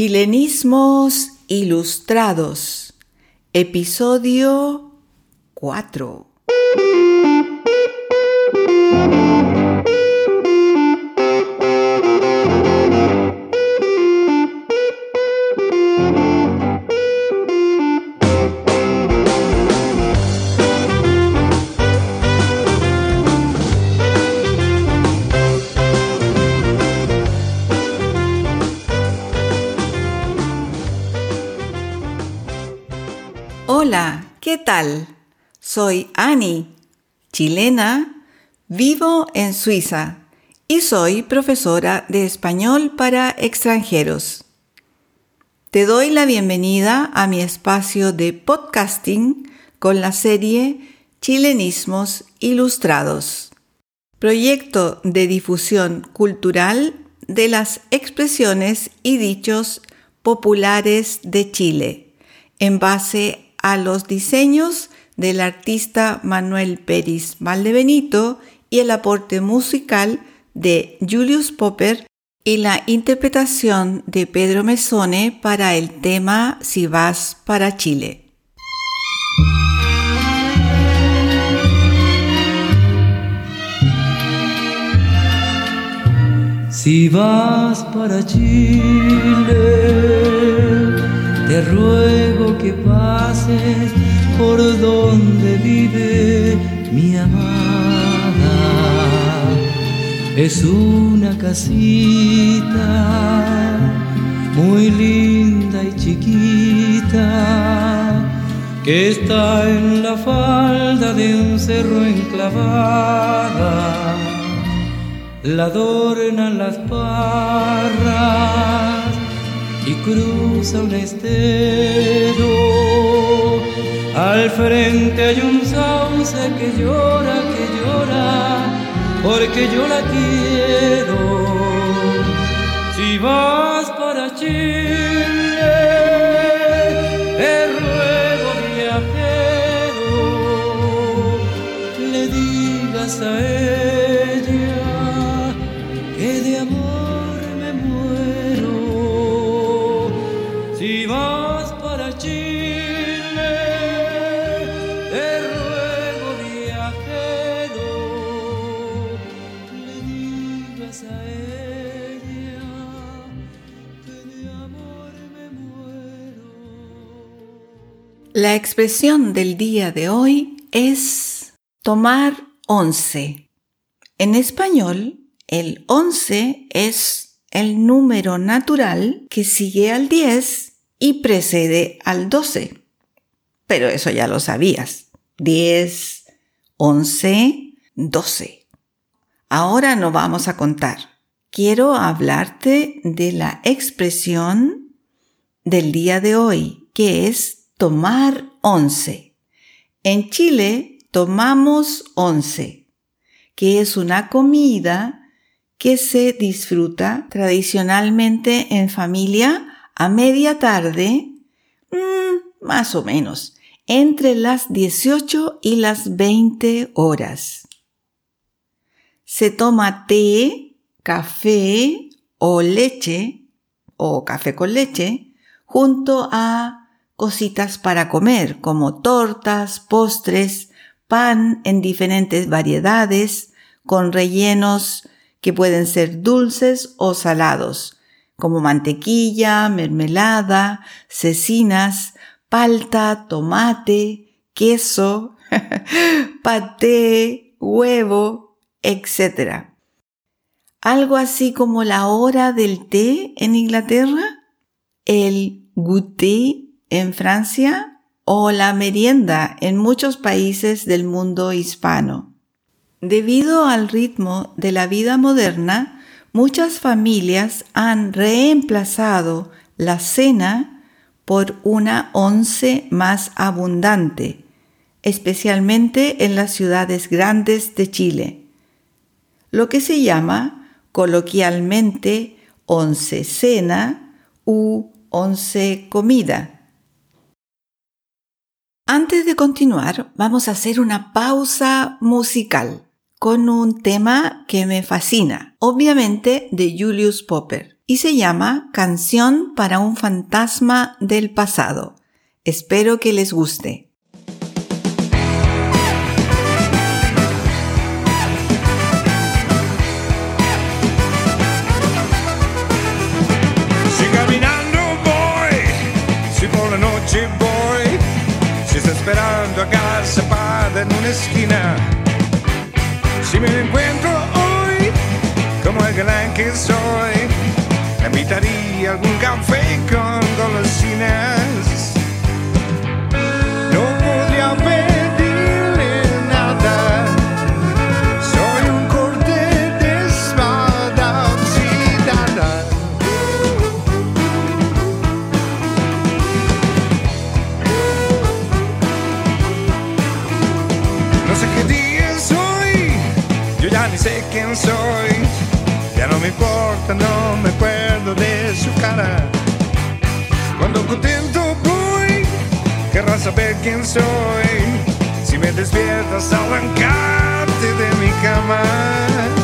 Chilenismos Ilustrados, episodio 4. Hola, ¿qué tal? Soy Annie, chilena, vivo en Suiza y soy profesora de español para extranjeros. Te doy la bienvenida a mi espacio de podcasting con la serie Chilenismos Ilustrados, proyecto de difusión cultural de las expresiones y dichos populares de Chile en base a los diseños del artista Manuel Pérez Valdebenito y el aporte musical de Julius Popper y la interpretación de Pedro Mesone para el tema Si vas para Chile. Si vas para Chile, te ruego que pases por donde vive mi amada. Es una casita muy linda y chiquita que está en la falda de un cerro enclavada. La adornan las parras y cruza un estero. Al frente hay un sauce que llora, que llora, porque yo la quiero. Si vas para Chile, La expresión del día de hoy es tomar once. En español, el once es el número natural que sigue al 10 y precede al 12. Pero eso ya lo sabías. 10, 11, 12. Ahora no vamos a contar. Quiero hablarte de la expresión del día de hoy, que es tomar once. En Chile tomamos once, que es una comida que se disfruta tradicionalmente en familia a media tarde, mmm, más o menos, entre las 18 y las 20 horas. Se toma té, café o leche, o café con leche, junto a cositas para comer, como tortas, postres, pan en diferentes variedades, con rellenos que pueden ser dulces o salados, como mantequilla, mermelada, cecinas, palta, tomate, queso, paté, huevo, etc. Algo así como la hora del té en Inglaterra, el goûter en Francia o la merienda en muchos países del mundo hispano. Debido al ritmo de la vida moderna, muchas familias han reemplazado la cena por una once más abundante, especialmente en las ciudades grandes de Chile, lo que se llama coloquialmente once cena u once comida. Antes de continuar, vamos a hacer una pausa musical con un tema que me fascina, obviamente de Julius Popper, y se llama Canción para un fantasma del pasado. Espero que les guste. En una esquina, si me encuentro hoy como el galán que soy, le invitaría a algún café con golosinas. Ni sé quién soy. Ya no me importa, no me acuerdo de su cara. Cuando contento voy, querrás saber quién soy. Si me despiertas, arrancarte de mi cama.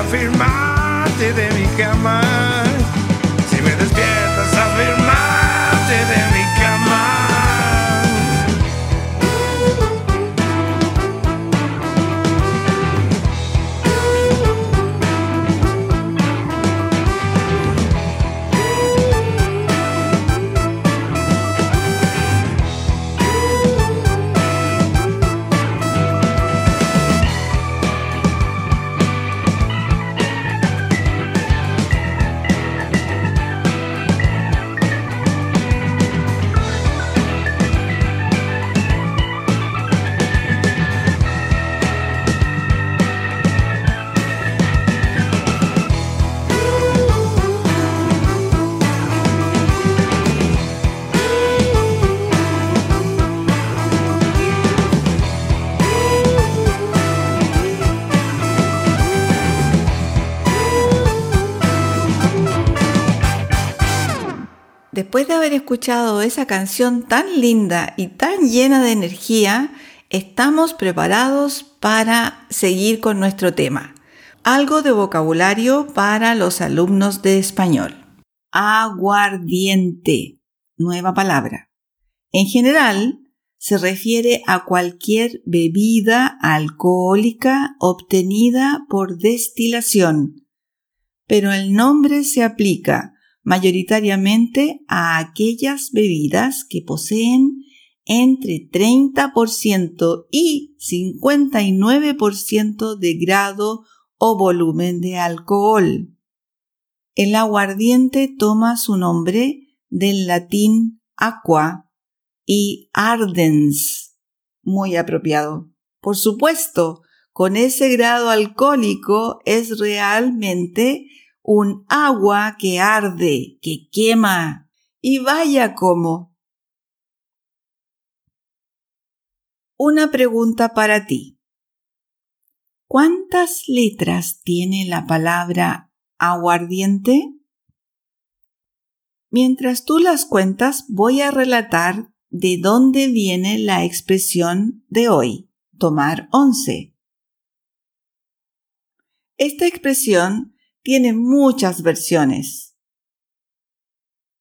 Afirmarte de mi cama. Escuchado esa canción tan linda y tan llena de energía, estamos preparados para seguir con nuestro tema. Algo de vocabulario para los alumnos de español. Aguardiente. Nueva palabra. En general, se refiere a cualquier bebida alcohólica obtenida por destilación, pero el nombre se aplica mayoritariamente a aquellas bebidas que poseen entre 30% y 59% de grado o volumen de alcohol. El aguardiente toma su nombre del latín aqua y ardens, muy apropiado. Por supuesto, con ese grado alcohólico es realmente un agua que arde, que quema. Y vaya cómo. Una pregunta para ti. ¿Cuántas letras tiene la palabra aguardiente? Mientras tú las cuentas, voy a relatar de dónde viene la expresión de hoy, tomar once. Esta expresión tiene muchas versiones.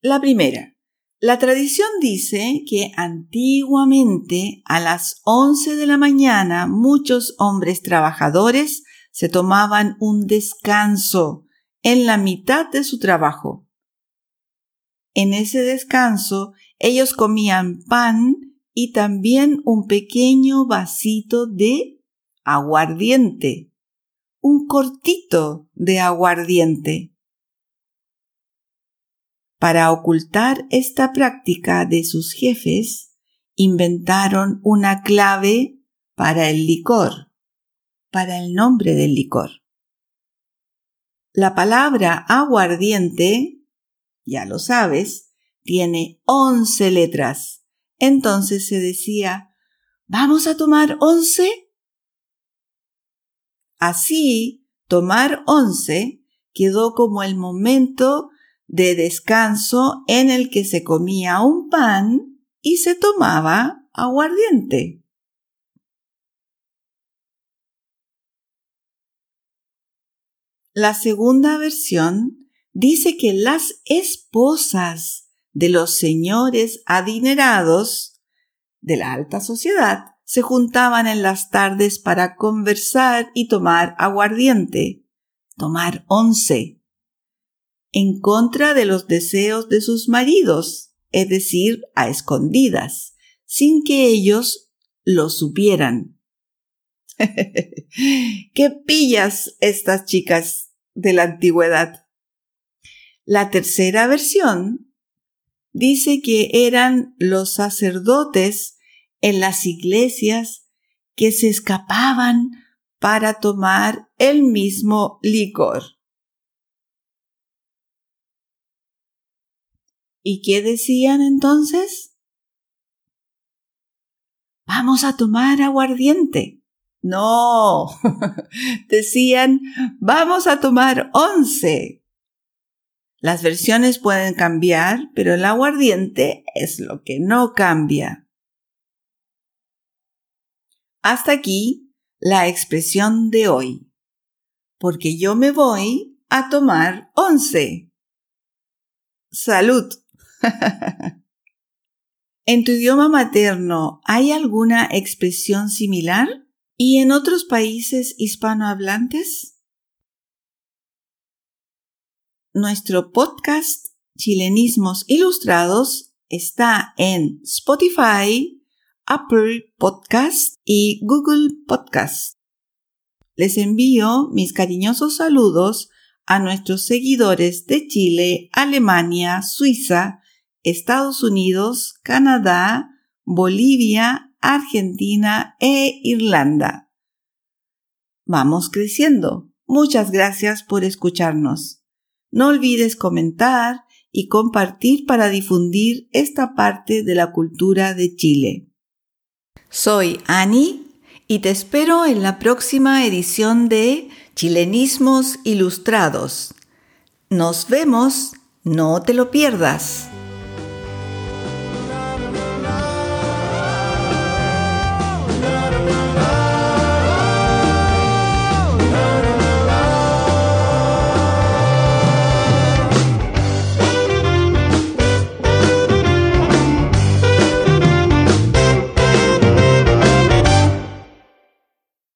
La primera. La tradición dice que antiguamente a las 11 de la mañana muchos hombres trabajadores se tomaban un descanso en la mitad de su trabajo. En ese descanso ellos comían pan y también un pequeño vasito de aguardiente, un cortito de aguardiente. Para ocultar esta práctica de sus jefes, inventaron una clave para el licor, para el nombre del licor. La palabra aguardiente, ya lo sabes, tiene 11 letras. Entonces se decía, ¿vamos a tomar 11? Así, tomar 11 quedó como el momento de descanso en el que se comía un pan y se tomaba aguardiente. La segunda versión dice que las esposas de los señores adinerados de la alta sociedad se juntaban en las tardes para conversar y tomar aguardiente, tomar once, en contra de los deseos de sus maridos, es decir, a escondidas, sin que ellos lo supieran. ¿Qué pillas estas chicas de la antigüedad? La tercera versión dice que eran los sacerdotes en las iglesias que se escapaban para tomar el mismo licor. ¿Y qué decían entonces? Vamos a tomar aguardiente. No, decían, vamos a tomar once. Las versiones pueden cambiar, pero el aguardiente es lo que no cambia. Hasta aquí la expresión de hoy. Porque yo me voy a tomar once. Salud. ¿En tu idioma materno hay alguna expresión similar? ¿Y en otros países hispanohablantes? Nuestro podcast Chilenismos Ilustrados está en Spotify, Apple Podcast y Google Podcast. Les envío mis cariñosos saludos a nuestros seguidores de Chile, Alemania, Suiza, Estados Unidos, Canadá, Bolivia, Argentina e Irlanda. Vamos creciendo. Muchas gracias por escucharnos. No olvides comentar y compartir para difundir esta parte de la cultura de Chile. Soy Ani y te espero en la próxima edición de Chilenismos Ilustrados. Nos vemos, no te lo pierdas.